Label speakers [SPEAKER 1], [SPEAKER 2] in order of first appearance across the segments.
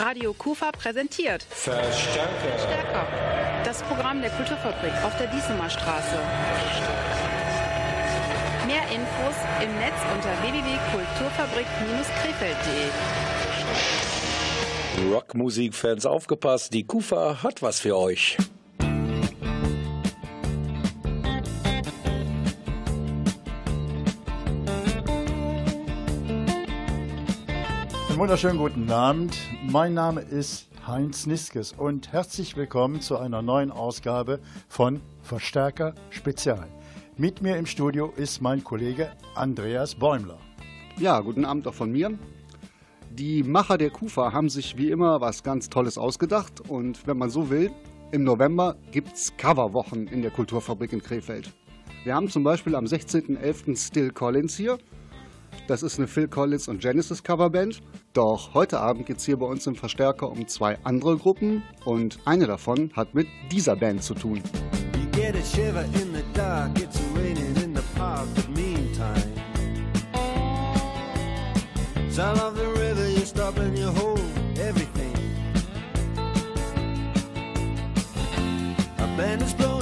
[SPEAKER 1] Radio Kufa präsentiert
[SPEAKER 2] Verstärker.
[SPEAKER 1] Stärker. Das Programm der Kulturfabrik auf der Diesemer Straße. Mehr Infos im Netz unter www.kulturfabrik-krefeld.de.
[SPEAKER 2] Rockmusikfans aufgepasst, die Kufa hat was für euch.
[SPEAKER 3] Einen wunderschönen guten Abend. Mein Name ist Heinz Niskes und herzlich willkommen zu einer neuen Ausgabe von Verstärker Spezial. Mit mir im Studio ist mein Kollege Andreas Bäumler.
[SPEAKER 4] Ja, guten Abend auch von mir. Die Macher der Kufa haben sich wie immer was ganz Tolles ausgedacht und wenn man so will, im November gibt es Coverwochen in der Kulturfabrik in Krefeld. Wir haben zum Beispiel am 16.11. Still Collins hier. Das ist eine Phil Collins und Genesis Coverband. Doch heute Abend geht es hier bei uns im Verstärker um zwei andere Gruppen und eine davon hat mit dieser Band zu tun.
[SPEAKER 5] You get a shiver in the dark, it's raining in the park, but meantime. Sound of the river, you stop and you everything. A band is blowing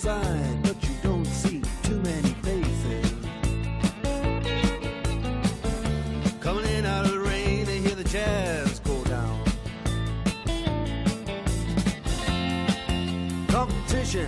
[SPEAKER 5] inside, but you don't see too many faces. Coming in out of the rain, they hear the jazz go down. Competition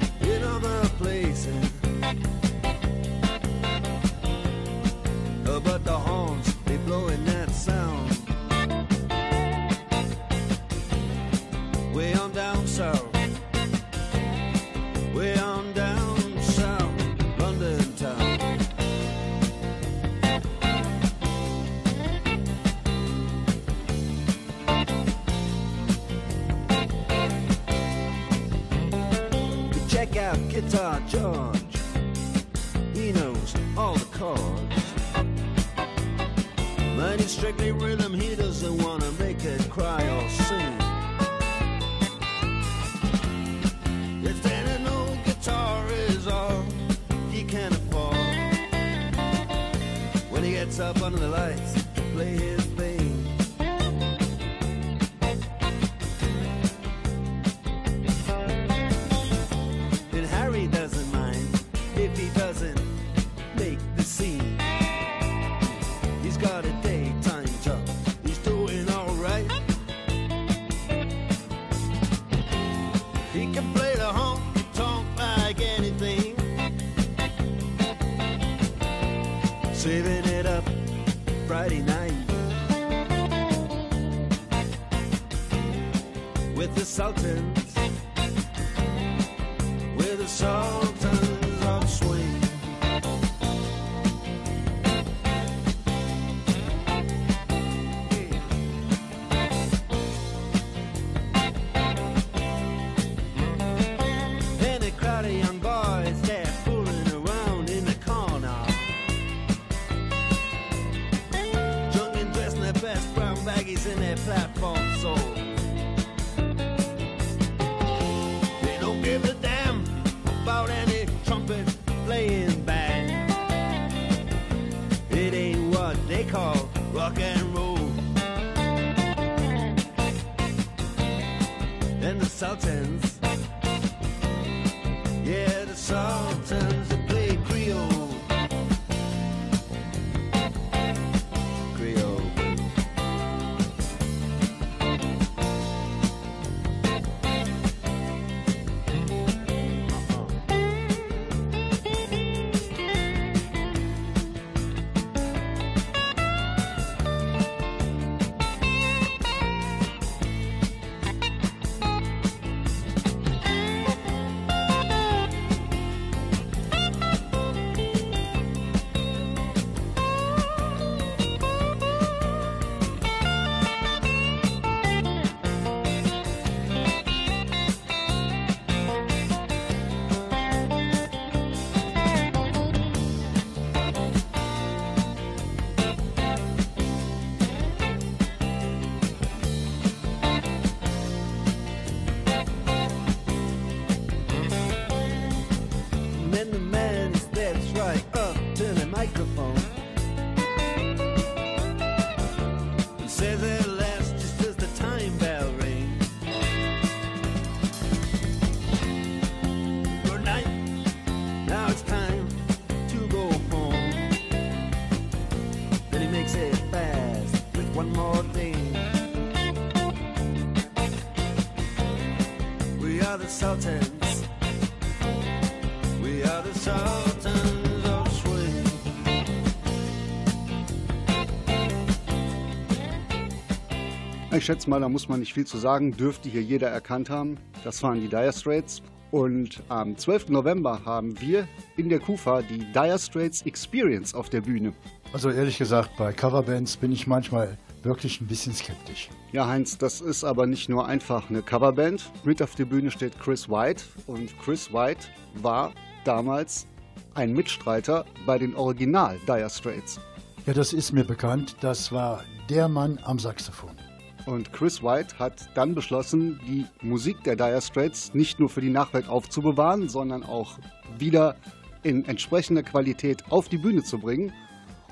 [SPEAKER 4] Ich schätze mal, da muss man nicht viel zu sagen, dürfte hier jeder erkannt haben. Das waren die Dire Straits. Und am 12. November haben wir in der Kufa die Dire Straits Experience auf der Bühne.
[SPEAKER 3] Also ehrlich gesagt, bei Coverbands bin ich manchmal wirklich ein bisschen skeptisch.
[SPEAKER 4] Ja, Heinz, das ist aber nicht nur einfach eine Coverband. Mit auf der Bühne steht Chris White und Chris White war damals ein Mitstreiter bei den Original Dire Straits.
[SPEAKER 3] Ja, das ist mir bekannt. Das war der Mann am Saxophon.
[SPEAKER 4] Und Chris White hat dann beschlossen, die Musik der Dire Straits nicht nur für die Nachwelt aufzubewahren, sondern auch wieder in entsprechender Qualität auf die Bühne zu bringen.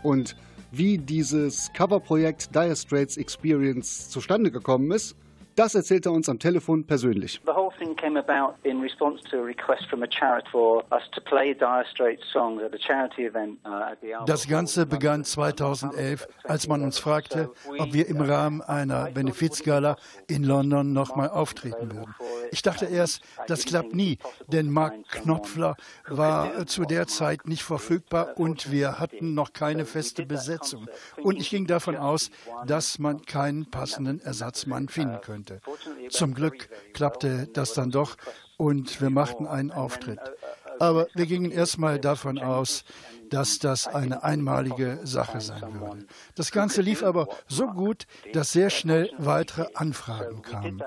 [SPEAKER 4] Und wie dieses Coverprojekt Dire Straits Experience zustande gekommen ist, das erzählt er uns am Telefon persönlich.
[SPEAKER 6] The whole thing came about in response to a request from a charity for us to play Dire Straits songs at a charity event uh, at the Albert
[SPEAKER 3] Das Ganze begann 2011, als man uns fragte, ob wir im Rahmen einer Benefizgala in London nochmal auftreten würden. Ich dachte erst, das klappt nie, denn Mark Knopfler war zu der Zeit nicht verfügbar und wir hatten noch keine feste Besetzung. Und ich ging davon aus, dass man keinen passenden Ersatzmann finden könnte. Zum Glück klappte das dann doch und wir machten einen Auftritt. Aber wir gingen erstmal davon aus, dass das eine einmalige Sache sein würde. Das Ganze lief aber so gut, dass sehr schnell weitere Anfragen kamen.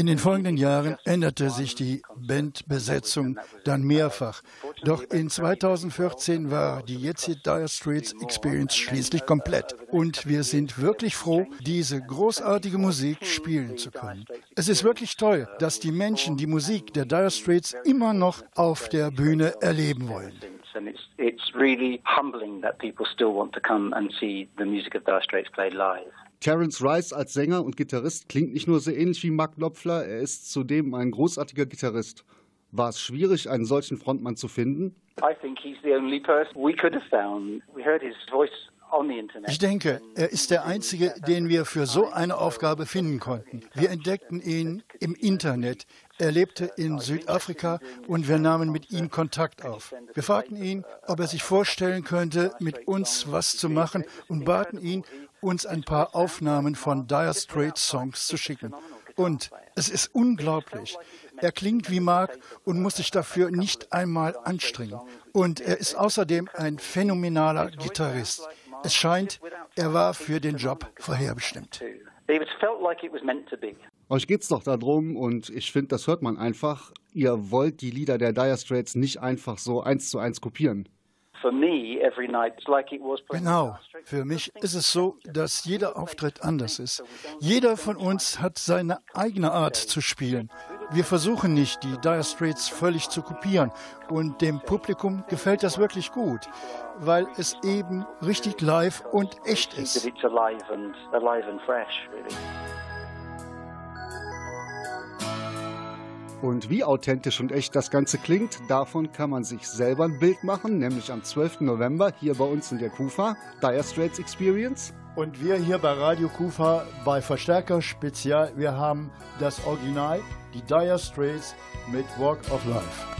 [SPEAKER 3] In den folgenden Jahren änderte sich die Bandbesetzung dann mehrfach. Doch in 2014 war die jetzige Dire Straits Experience schließlich komplett. Und wir sind wirklich froh, diese großartige Musik spielen zu können. Es ist wirklich toll, dass die Menschen die Musik der Dire Straits immer noch auf der Bühne erleben wollen.
[SPEAKER 6] And it's, it's really humbling that people still want to come and see the music of Dire Straits played live.
[SPEAKER 4] Terence Rice als Sänger und Gitarrist klingt nicht nur sehr ähnlich wie Mark Knopfler, er ist zudem ein großartiger Gitarrist. War es schwierig, einen solchen Frontmann zu finden?
[SPEAKER 6] I think he's the only person we could have found. We heard his voice on the internet.
[SPEAKER 3] Ich denke, er ist der Einzige, den wir für so eine Aufgabe finden konnten. Wir entdeckten ihn im Internet. Er lebte in Südafrika und wir nahmen mit ihm Kontakt auf. Wir fragten ihn, ob er sich vorstellen könnte, mit uns was zu machen und baten ihn, uns ein paar Aufnahmen von Dire Straits Songs zu schicken. Und es ist unglaublich. Er klingt wie Mark und muss sich dafür nicht einmal anstrengen. Und er ist außerdem ein phänomenaler Gitarrist. Es scheint, er war für den Job vorherbestimmt.
[SPEAKER 6] It felt like it was meant to be.
[SPEAKER 4] Euch geht's doch darum und ich finde, das hört man einfach. Ihr wollt die Lieder der Dire Straits nicht einfach so eins zu eins kopieren.
[SPEAKER 6] For me, every night it's like it was.
[SPEAKER 3] Genau. Für mich ist es so, dass jeder Auftritt anders ist. Jeder von uns hat seine eigene Art zu spielen. Wir versuchen nicht, die Dire Straits völlig zu kopieren. Und dem Publikum gefällt das wirklich gut, weil es eben richtig live und echt ist.
[SPEAKER 4] Und wie authentisch und echt das Ganze klingt, davon kann man sich selber ein Bild machen, nämlich am 12. November hier bei uns in der KUFA, Dire Straits Experience.
[SPEAKER 3] Und wir hier bei Radio Kufa bei Verstärker Spezial, wir haben das Original, die Dire Straits mit Walk of Life.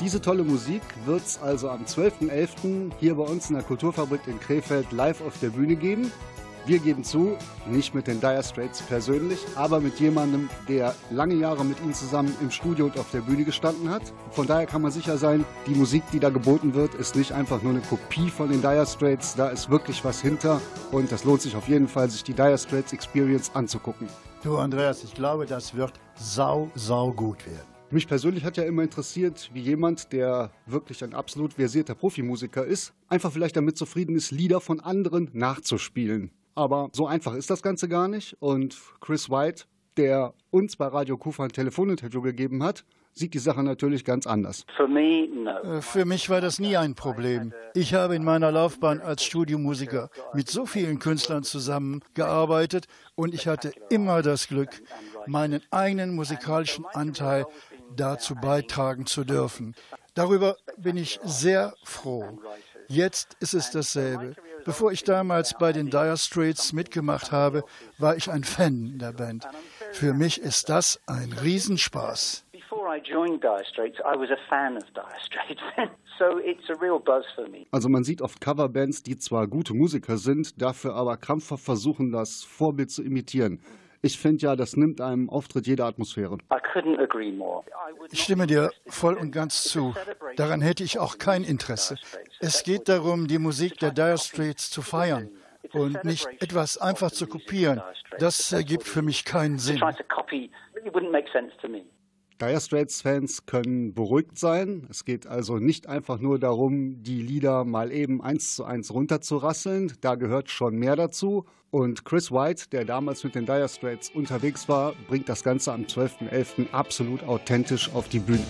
[SPEAKER 4] Diese tolle Musik wird es also am 12.11. hier bei uns in der Kulturfabrik in Krefeld live auf der Bühne geben. Wir geben zu, nicht mit den Dire Straits persönlich, aber mit jemandem, der lange Jahre mit ihnen zusammen im Studio und auf der Bühne gestanden hat. Von daher kann man sicher sein, die Musik, die da geboten wird, ist nicht einfach nur eine Kopie von den Dire Straits. Da ist wirklich was hinter und das lohnt sich auf jeden Fall, sich die Dire Straits Experience anzugucken.
[SPEAKER 3] Du, Andreas, ich glaube, das wird sau, sau gut werden.
[SPEAKER 4] Mich persönlich hat ja immer interessiert, wie jemand, der wirklich ein absolut versierter Profimusiker ist, einfach vielleicht damit zufrieden ist, Lieder von anderen nachzuspielen. Aber so einfach ist das Ganze gar nicht. Und Chris White, der uns bei Radio Kufa ein Telefoninterview gegeben hat, sieht die Sache natürlich ganz anders.
[SPEAKER 3] Äh, für mich war das nie ein Problem. Ich habe in meiner Laufbahn als Studiomusiker mit so vielen Künstlern zusammengearbeitet und ich hatte immer das Glück, meinen eigenen musikalischen Anteil dazu beitragen zu dürfen. Darüber bin ich sehr froh. Jetzt ist es dasselbe. Bevor ich damals bei den Dire Straits mitgemacht habe, war ich ein Fan der Band. Für mich ist das ein Riesenspaß.
[SPEAKER 4] Also man sieht oft Coverbands, die zwar gute Musiker sind, dafür aber krampfhaft versuchen, das Vorbild zu imitieren. Ich finde ja, das nimmt einem Auftritt jede Atmosphäre.
[SPEAKER 3] Ich stimme dir voll und ganz zu. Daran hätte ich auch kein Interesse. Es geht darum, die Musik der Dire Straits zu feiern und nicht etwas einfach zu kopieren. Das ergibt für mich keinen Sinn.
[SPEAKER 4] Dire Straits-Fans können beruhigt sein. Es geht also nicht einfach nur darum, die Lieder mal eben eins zu eins runterzurasseln. Da gehört schon mehr dazu. Und Chris White, der damals mit den Dire Straits unterwegs war, bringt das Ganze am 12.11. absolut authentisch auf die Bühne.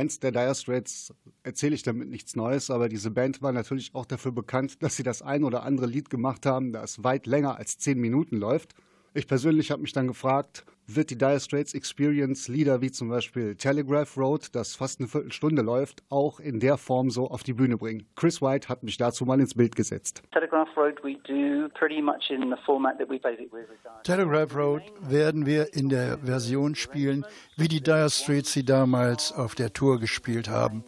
[SPEAKER 4] Fans der Dire Straits erzähle ich damit nichts Neues, aber diese Band war natürlich auch dafür bekannt, dass sie das ein oder andere Lied gemacht haben, das weit länger als zehn Minuten läuft. Ich persönlich habe mich dann gefragt, wird die Dire Straits Experience Lieder wie zum Beispiel Telegraph Road, das fast eine Viertelstunde läuft, auch in der Form so auf die Bühne bringen? Chris White hat mich dazu mal ins Bild gesetzt.
[SPEAKER 6] Telegraph Road we do pretty much in the format that we played it with.
[SPEAKER 3] Telegraph Road werden wir in der Version spielen, wie die Dire Straits sie damals auf der Tour gespielt haben.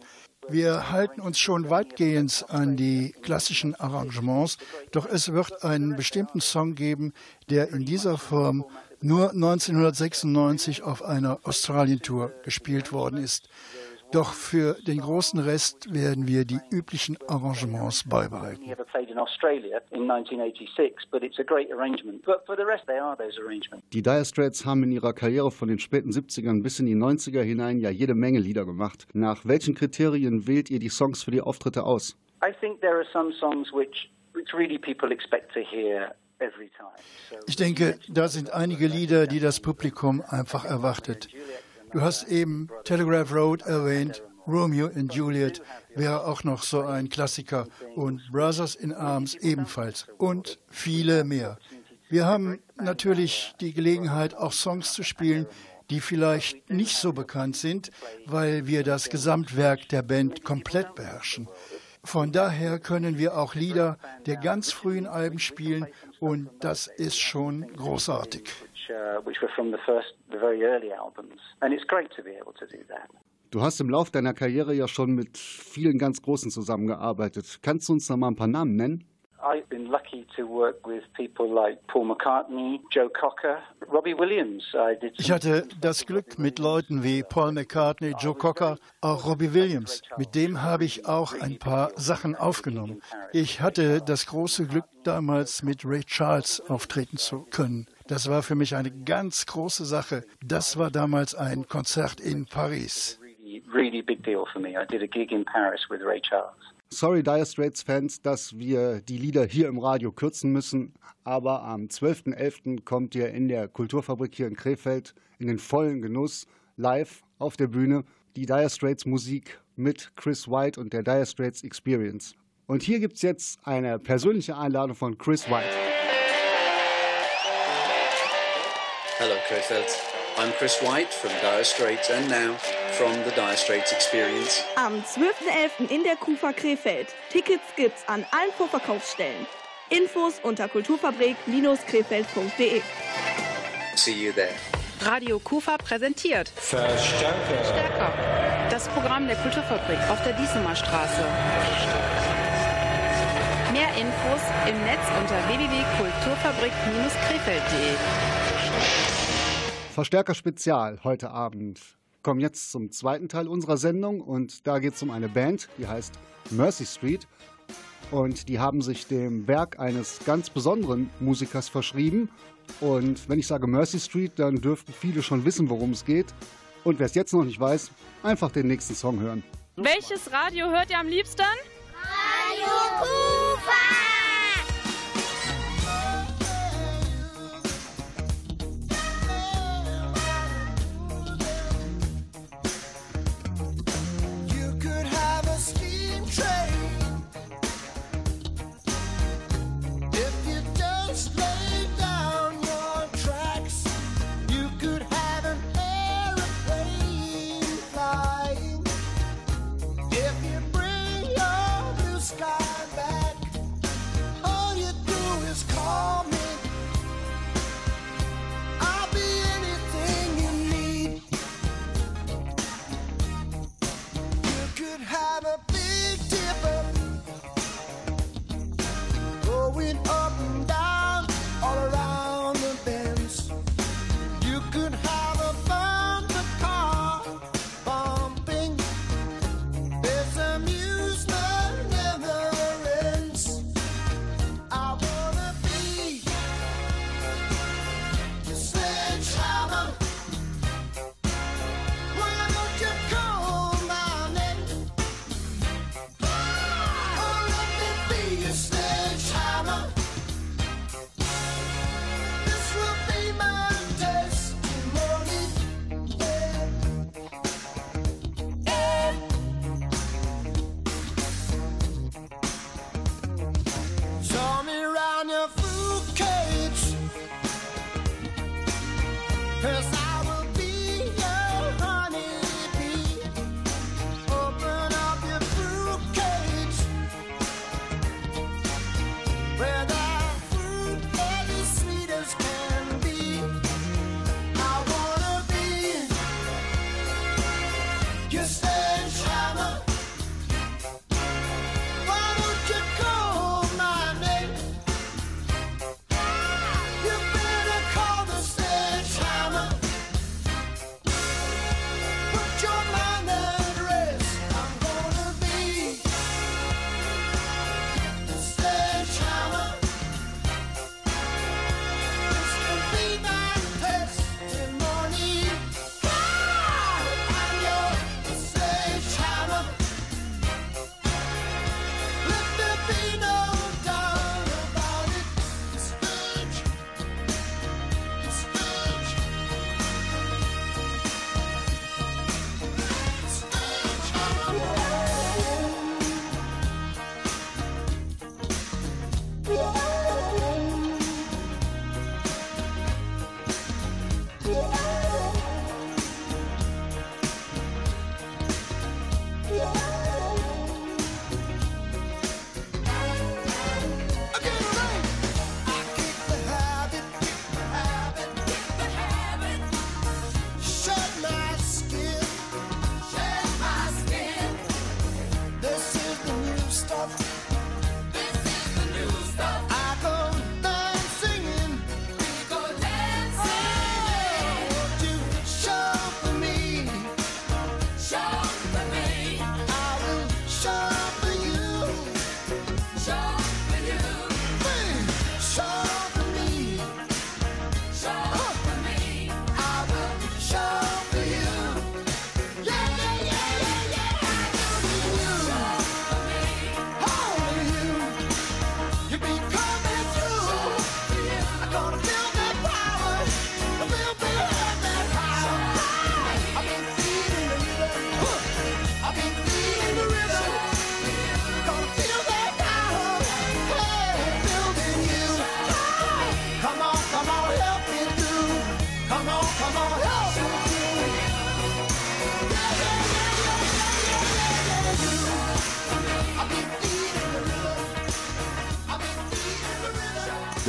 [SPEAKER 3] Wir halten uns schon weitgehend an die klassischen Arrangements, doch es wird einen bestimmten Song geben, der in dieser Form nur 1996 auf einer Australien-Tour gespielt worden ist. Doch für den großen Rest werden wir die üblichen Arrangements beibehalten.
[SPEAKER 6] Never played in Australia in 1986, but it's a great arrangement. But for the rest, they are those arrangements.
[SPEAKER 4] Die Dire Straits haben in ihrer Karriere von den späten 70ern bis in die 90er hinein ja jede Menge Lieder gemacht. Nach welchen Kriterien wählt ihr die Songs für die Auftritte aus?
[SPEAKER 6] I think there are some songs which, which really people expect to hear
[SPEAKER 3] Ich denke, da sind einige Lieder, die das Publikum einfach erwartet. Du hast eben Telegraph Road erwähnt, Romeo and Juliet wäre auch noch so ein Klassiker und Brothers in Arms ebenfalls und viele mehr. Wir haben natürlich die Gelegenheit, auch Songs zu spielen, die vielleicht nicht so bekannt sind, weil wir das Gesamtwerk der Band komplett beherrschen. Von daher können wir auch Lieder der ganz frühen Alben spielen und das ist schon großartig.
[SPEAKER 4] Du hast im Lauf deiner Karriere ja schon mit vielen ganz Großen zusammengearbeitet. Kannst du uns da mal ein paar Namen nennen?
[SPEAKER 6] I've been lucky to work with people like Paul McCartney, Joe Cocker, Robbie Williams. I did
[SPEAKER 3] Ich hatte das Glück mit Leuten wie Paul McCartney, Joe Cocker, auch Robbie Williams. Mit dem habe ich auch ein paar Sachen aufgenommen. Ich hatte das große Glück, damals mit Ray Charles auftreten zu können. Das war für mich eine ganz große Sache. Das war damals ein Konzert in Paris.
[SPEAKER 6] really big deal for me. I did a gig in Paris with Ray Charles.
[SPEAKER 4] Sorry, Dire Straits Fans, dass wir die Lieder hier im Radio kürzen müssen, aber am 12.11. kommt ihr in der Kulturfabrik hier in Krefeld in den vollen Genuss live auf der Bühne die Dire Straits Musik mit Chris White und der Dire Straits Experience. Und hier gibt es jetzt eine persönliche Einladung von Chris White.
[SPEAKER 7] Hello, Krefeld. I'm Chris White from Dire Straits and now from the Dire Straits Experience.
[SPEAKER 8] Am 12.11. in der Kufa Krefeld. Tickets gibt's an allen Vorverkaufsstellen. Infos unter kulturfabrik-krefeld.de.
[SPEAKER 7] See you there.
[SPEAKER 1] Radio Kufa präsentiert Verstärker. Stärker. Das Programm der Kulturfabrik auf der Diesemer Straße. Mehr Infos im Netz unter www.kulturfabrik-krefeld.de.
[SPEAKER 4] Verstärker Spezial heute Abend. Kommen jetzt zum zweiten Teil unserer Sendung und da geht es um eine Band, die heißt Mercy Street. Und die haben sich dem Werk eines ganz besonderen Musikers verschrieben. Und wenn ich sage Mercy Street, dann dürften viele schon wissen, worum es geht. Und wer es jetzt noch nicht weiß, einfach den nächsten Song hören.
[SPEAKER 9] Welches Radio hört ihr am liebsten?
[SPEAKER 10] Radio Kufa!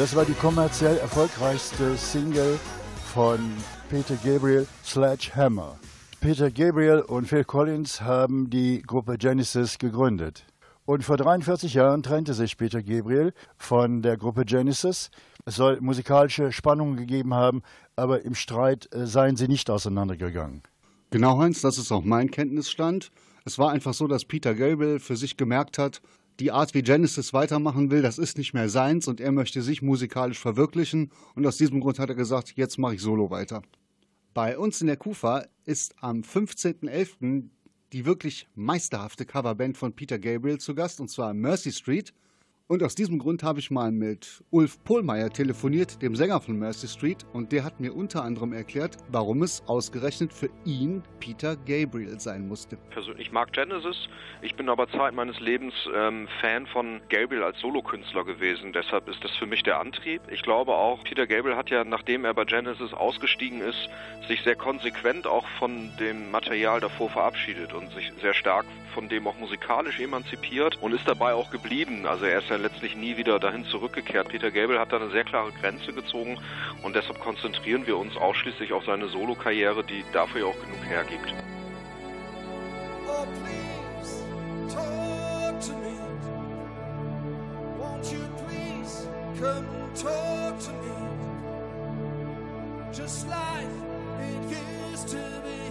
[SPEAKER 3] Das war die kommerziell erfolgreichste Single von Peter Gabriel, Sledgehammer. Peter Gabriel und Phil Collins haben die Gruppe Genesis gegründet. Und vor 43 Jahren trennte sich Peter Gabriel von der Gruppe Genesis. Es soll musikalische Spannungen gegeben haben, aber im Streit äh, seien sie nicht auseinandergegangen.
[SPEAKER 4] Genau, Heinz, das ist auch mein Kenntnisstand. Es war einfach so, dass Peter Gabriel für sich gemerkt hat, die Art, wie Genesis weitermachen will, das ist nicht mehr seins und er möchte sich musikalisch verwirklichen. Und aus diesem Grund hat er gesagt, jetzt mache ich solo weiter. Bei uns in der Kufa ist am 15.11. die wirklich meisterhafte Coverband von Peter Gabriel zu Gast, und zwar Mercy Street. Und aus diesem Grund habe ich mal mit Ulf Pohlmeier telefoniert, dem Sänger von Mercy Street, und der hat mir unter anderem erklärt, warum es ausgerechnet für ihn Peter Gabriel sein musste.
[SPEAKER 11] Persönlich mag Genesis, ich bin aber Zeit meines Lebens ähm, Fan von Gabriel als Solokünstler gewesen, deshalb ist das für mich der Antrieb. Ich glaube auch, Peter Gabriel hat ja, nachdem er bei Genesis ausgestiegen ist, sich sehr konsequent auch von dem Material davor verabschiedet und sich sehr stark von dem auch musikalisch emanzipiert und ist dabei auch geblieben. Also er ist ja letztlich nie wieder dahin zurückgekehrt. Peter Gabriel hat da eine sehr klare Grenze gezogen und deshalb konzentrieren wir uns ausschließlich auf seine Solokarriere, die dafür ja auch genug hergibt.
[SPEAKER 12] Oh, please, talk to me. Won't you please come talk to me? Just like it used to be.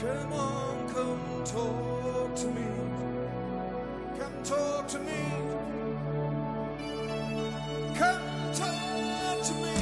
[SPEAKER 12] Come on, come talk to me. Come talk to me. Come talk to me.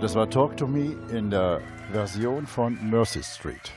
[SPEAKER 3] Das war Talk to Me in der Version von Mercy Street.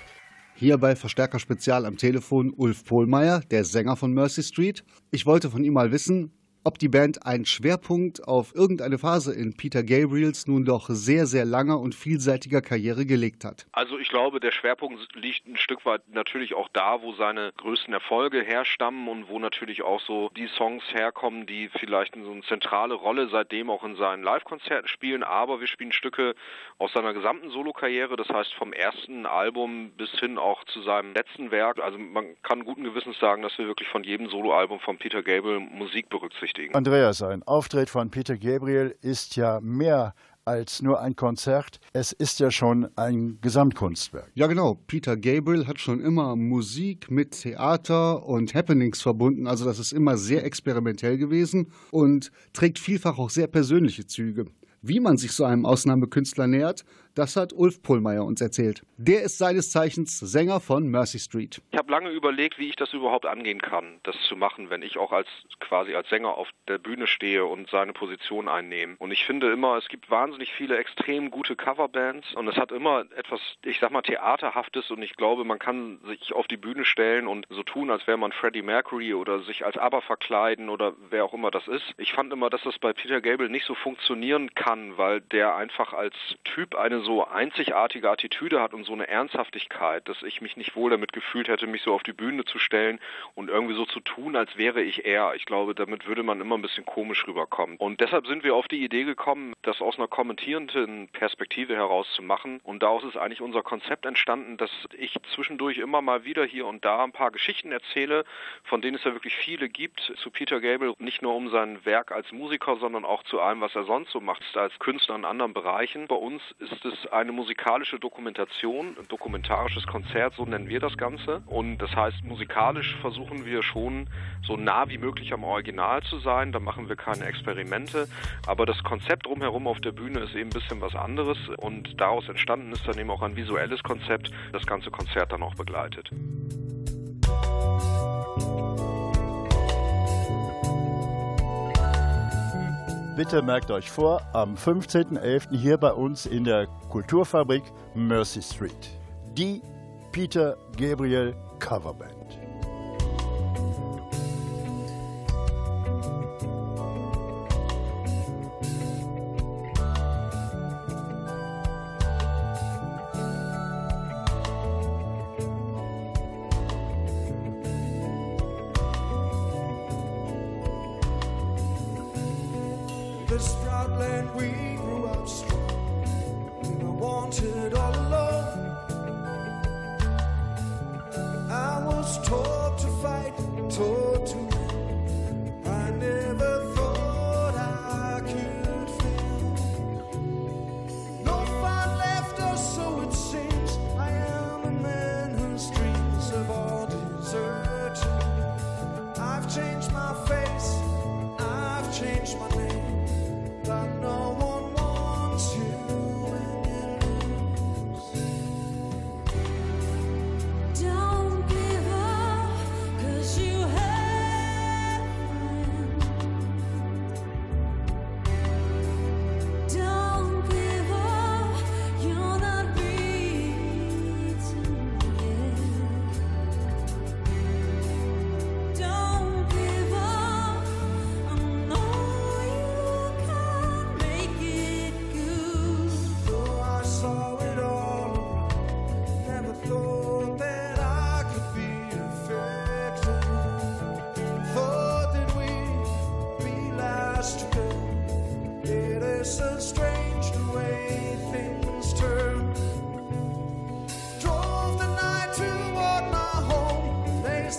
[SPEAKER 4] Hier bei Verstärker Spezial am Telefon Ulf Pohlmeier, der Sänger von Mercy Street. Ich wollte von ihm mal wissen, ob die Band einen Schwerpunkt auf irgendeine Phase in Peter Gabriels nun doch sehr, sehr langer und vielseitiger Karriere gelegt hat.
[SPEAKER 11] Also ich glaube, der Schwerpunkt liegt ein Stück weit natürlich auch da, wo seine größten Erfolge herstammen und wo natürlich auch so die Songs herkommen, die vielleicht so eine zentrale Rolle seitdem auch in seinen Live-Konzerten spielen. Aber wir spielen Stücke aus seiner gesamten Solokarriere, das heißt vom ersten Album bis hin auch zu seinem letzten Werk. Also man kann guten Gewissens sagen, dass wir wirklich von jedem Soloalbum von Peter Gabriel Musik berücksichtigen.
[SPEAKER 3] Andreas, ein Auftritt von Peter Gabriel ist ja mehr als nur ein Konzert. Es ist ja schon ein Gesamtkunstwerk.
[SPEAKER 4] Ja, genau. Peter Gabriel hat schon immer Musik mit Theater und Happenings verbunden. Also das ist immer sehr experimentell gewesen und trägt vielfach auch sehr persönliche Züge. Wie man sich so einem Ausnahmekünstler nähert, das hat Ulf Pohlmeier uns erzählt. Der ist seines Zeichens Sänger von Mercy Street.
[SPEAKER 11] Ich habe lange überlegt, wie ich das überhaupt angehen kann, das zu machen, wenn ich auch als quasi als Sänger auf der Bühne stehe und seine Position einnehme. Und ich finde immer, es gibt wahnsinnig viele extrem gute Coverbands und es hat immer etwas, ich sag mal, Theaterhaftes und ich glaube, man kann sich auf die Bühne stellen und so tun, als wäre man Freddie Mercury oder sich als ABBA verkleiden oder wer auch immer das ist. Ich fand immer, dass das bei Peter Gabriel nicht so funktionieren kann, weil der einfach als Typ eine so einzigartige Attitüde hat und so eine Ernsthaftigkeit, dass ich mich nicht wohl damit gefühlt hätte, mich so auf die Bühne zu stellen und irgendwie so zu tun, als wäre ich er. Ich glaube, damit würde man immer ein bisschen komisch rüberkommen. Und deshalb sind wir auf die Idee gekommen, das aus einer kommentierenden Perspektive heraus zu machen. Und daraus ist eigentlich unser Konzept entstanden, dass ich zwischendurch immer mal wieder hier und da ein paar Geschichten erzähle, von denen es ja wirklich viele gibt, zu Peter Gabriel, nicht nur um sein Werk als Musiker, sondern auch zu allem, was er sonst so macht, als Künstler in anderen Bereichen. Bei uns ist es eine musikalische Dokumentation, ein dokumentarisches Konzert, so nennen wir das Ganze. Und das heißt, musikalisch versuchen wir schon so nah wie möglich am Original zu sein. Da machen wir keine Experimente. Aber das Konzept drumherum auf der Bühne ist eben ein bisschen was anderes. Und daraus entstanden ist dann eben auch ein visuelles Konzept, das ganze Konzert dann auch begleitet.
[SPEAKER 3] Bitte merkt euch vor, am 15.11. hier bei uns in der Kulturfabrik Mercy Street. Die Peter Gabriel Coverband.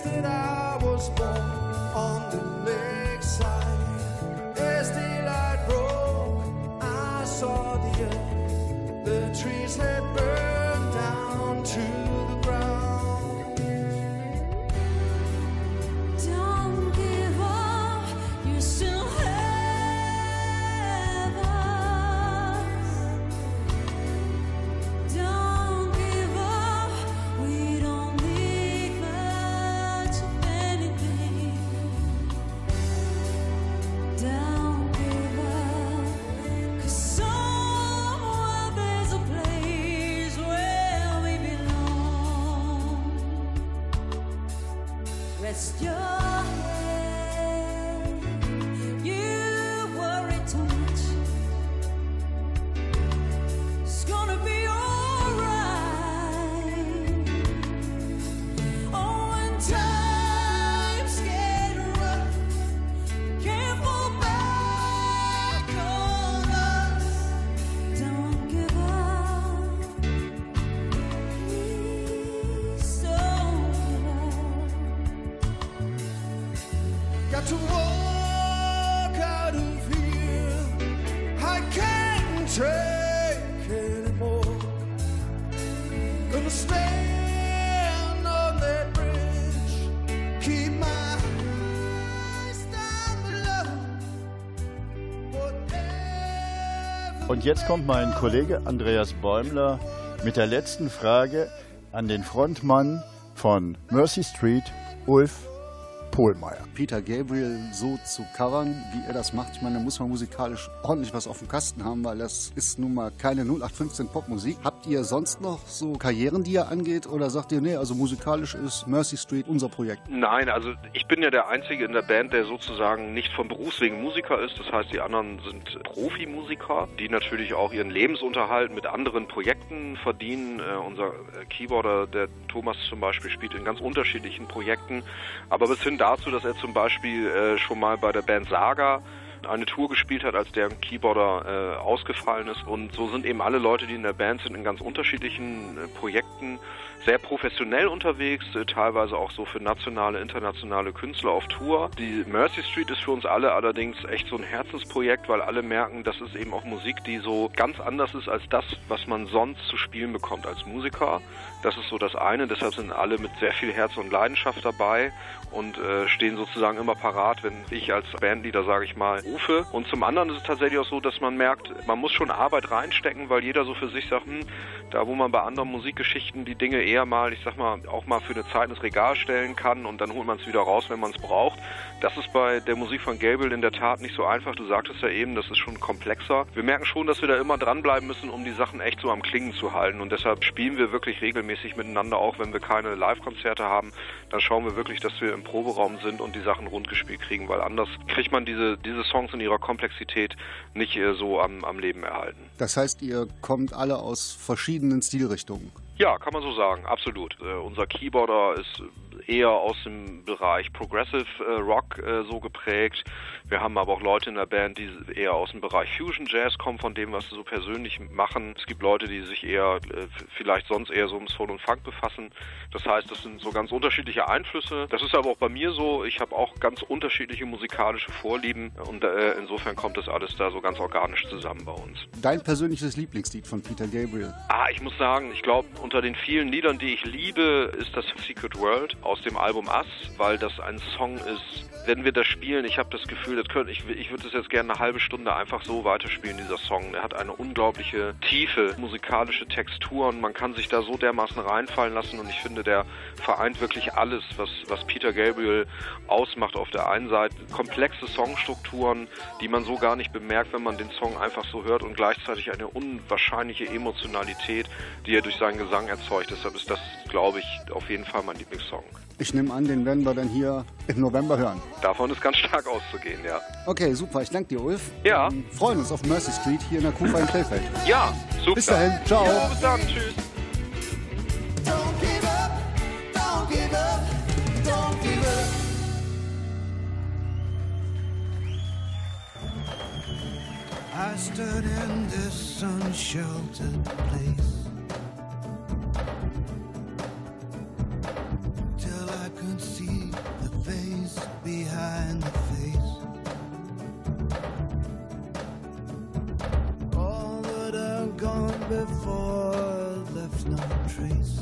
[SPEAKER 12] stood
[SPEAKER 3] Und jetzt kommt mein Kollege Andreas Bäumler mit der letzten Frage an den Frontmann von Mercy Street, Ulf Pohlmeier.
[SPEAKER 4] Peter Gabriel so zu covern, wie er das macht. Ich meine, da muss man musikalisch ordentlich was auf dem Kasten haben, weil das ist nun mal keine 0815 Popmusik. Habt ihr sonst noch so Karrieren, die ihr angeht? Oder sagt ihr, nee, also musikalisch ist Mercy Street unser Projekt?
[SPEAKER 11] Nein, also ich bin ja der Einzige in der Band, der sozusagen nicht vom Berufswegen Musiker ist. Das heißt, die anderen sind Profimusiker, die natürlich auch ihren Lebensunterhalt mit anderen Projekten verdienen. Äh, unser äh, Keyboarder, der Thomas zum Beispiel, spielt in ganz unterschiedlichen Projekten. Aber bis hin dazu, dass er zum Beispiel äh, schon mal bei der Band Saga eine Tour gespielt hat, als der Keyboarder äh, ausgefallen ist. Und so sind eben alle Leute, die in der Band sind, in ganz unterschiedlichen äh, Projekten sehr professionell unterwegs, äh, teilweise auch so für nationale, internationale Künstler auf Tour. Die Mercy Street ist für uns alle allerdings echt so ein Herzensprojekt, weil alle merken, das ist eben auch Musik, die so ganz anders ist als das, was man sonst zu spielen bekommt als Musiker. Das ist so das eine, deshalb sind alle mit sehr viel Herz und Leidenschaft dabei und äh, stehen sozusagen immer parat, wenn ich als Bandleader, sage ich mal, rufe. Und zum anderen ist es tatsächlich auch so, dass man merkt, man muss schon Arbeit reinstecken, weil jeder so für sich sagt, hm, da wo man bei anderen Musikgeschichten die Dinge eher mal, ich sag mal, auch mal für eine Zeit ins Regal stellen kann und dann holt man es wieder raus, wenn man es braucht. Das ist bei der Musik von Gabriel in der Tat nicht so einfach. Du sagtest ja eben, das ist schon komplexer. Wir merken schon, dass wir da immer dranbleiben müssen, um die Sachen echt so am Klingen zu halten. Und deshalb spielen wir wirklich regelmäßig miteinander, auch wenn wir keine Live-Konzerte haben. Dann schauen wir wirklich, dass wir im Proberaum sind und die Sachen rund gespielt kriegen, weil anders kriegt man diese, diese Songs in ihrer Komplexität nicht äh, so am, am Leben erhalten.
[SPEAKER 4] Das heißt, ihr kommt alle aus verschiedenen Stilrichtungen.
[SPEAKER 11] Ja, kann man so sagen, absolut. Äh, unser Keyboarder ist eher aus dem Bereich Progressive äh, Rock äh, so geprägt. Wir haben aber auch Leute in der Band, die eher aus dem Bereich Fusion Jazz kommen, von dem, was sie so persönlich machen. Es gibt Leute, die sich eher äh, vielleicht sonst eher so um Soul und Funk befassen. Das heißt, das sind so ganz unterschiedliche Einflüsse. Das ist aber auch bei mir so. Ich habe auch ganz unterschiedliche musikalische Vorlieben und äh, insofern kommt das alles da so ganz organisch zusammen bei uns.
[SPEAKER 4] Dein persönliches Lieblingslied von Peter Gabriel?
[SPEAKER 11] Ah, ich muss sagen, ich glaube, unter den vielen Liedern, die ich liebe, ist das Secret World aus dem Album Us, weil das ein Song ist, wenn wir das spielen, ich habe das Gefühl, das könnte, ich, ich würde es jetzt gerne eine halbe Stunde einfach so weiterspielen, dieser Song. Er hat eine unglaubliche Tiefe, musikalische Texturen. Man kann sich da so dermaßen reinfallen lassen und ich finde, der vereint wirklich alles, was, was Peter Gabriel ausmacht. Auf der einen Seite komplexe Songstrukturen, die man so gar nicht bemerkt, wenn man den Song einfach so hört und gleichzeitig eine unwahrscheinliche Emotionalität, die er durch seinen Gesang erzeugt. Deshalb ist das, glaube ich, auf jeden Fall mein Lieblingssong.
[SPEAKER 4] Ich nehme an, den werden wir dann hier im November hören.
[SPEAKER 11] Davon ist ganz stark auszugehen, ja.
[SPEAKER 4] Okay, super. Ich danke dir, Ulf.
[SPEAKER 11] Ja.
[SPEAKER 4] Wir freuen uns auf Mercy Street hier in der Kufa in Krefeld.
[SPEAKER 11] Ja, super.
[SPEAKER 4] Bis dahin. Ciao.
[SPEAKER 11] Ja, bis dann. Tschüss.
[SPEAKER 12] Don't give up, don't give up, don't give up. I stood in this unsheltered place behind the face. All that I've gone before left no trace.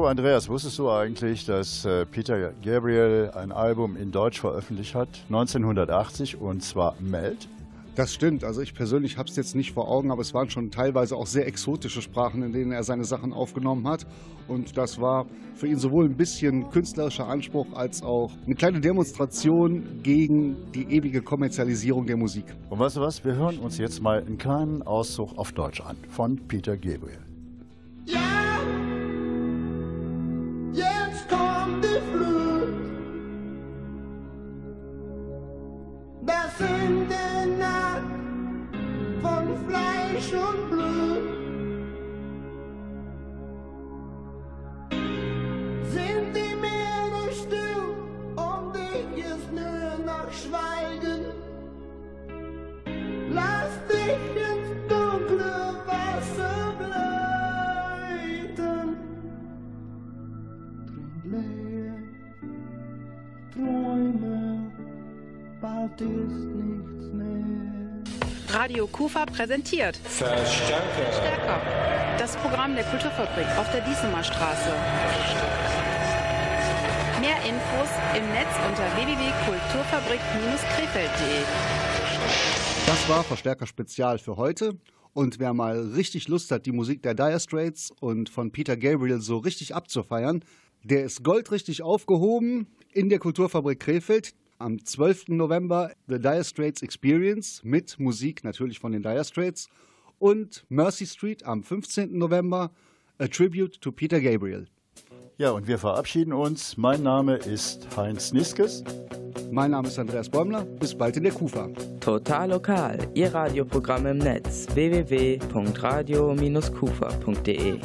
[SPEAKER 3] Du, Andreas, wusstest du eigentlich, dass äh, Peter Gabriel ein Album in Deutsch veröffentlicht hat, 1980, und zwar Meld?
[SPEAKER 4] Das stimmt. Also ich persönlich habe es jetzt nicht vor Augen, aber es waren schon teilweise auch sehr exotische Sprachen, in denen er seine Sachen aufgenommen hat. Und das war für ihn sowohl ein bisschen künstlerischer Anspruch als auch eine kleine Demonstration gegen die ewige Kommerzialisierung der Musik.
[SPEAKER 3] Und weißt du was? Wir hören uns jetzt mal einen kleinen Auszug auf Deutsch an von Peter Gabriel.
[SPEAKER 12] Ja,
[SPEAKER 1] Radio Kufa präsentiert
[SPEAKER 2] Verstärker.
[SPEAKER 1] Stärker. Das Programm der Kulturfabrik auf der Diesemer Straße. Mehr Infos im Netz unter www.kulturfabrik-krefeld.de.
[SPEAKER 4] Das war Verstärker Spezial für heute. Und wer mal richtig Lust hat, die Musik der Dire Straits und von Peter Gabriel so richtig abzufeiern, der ist goldrichtig aufgehoben in der Kulturfabrik Krefeld. Am 12. November The Dire Straits Experience mit Musik natürlich von den Dire Straits. Und Mercy Street am 15. November A Tribute to Peter Gabriel.
[SPEAKER 3] Ja, und wir verabschieden uns. Mein Name ist Heinz Niskes.
[SPEAKER 4] Mein Name ist Andreas Bäumler. Bis bald in der Kufa.
[SPEAKER 13] Total lokal, Ihr Radioprogramm im Netz www.radio-kufa.de.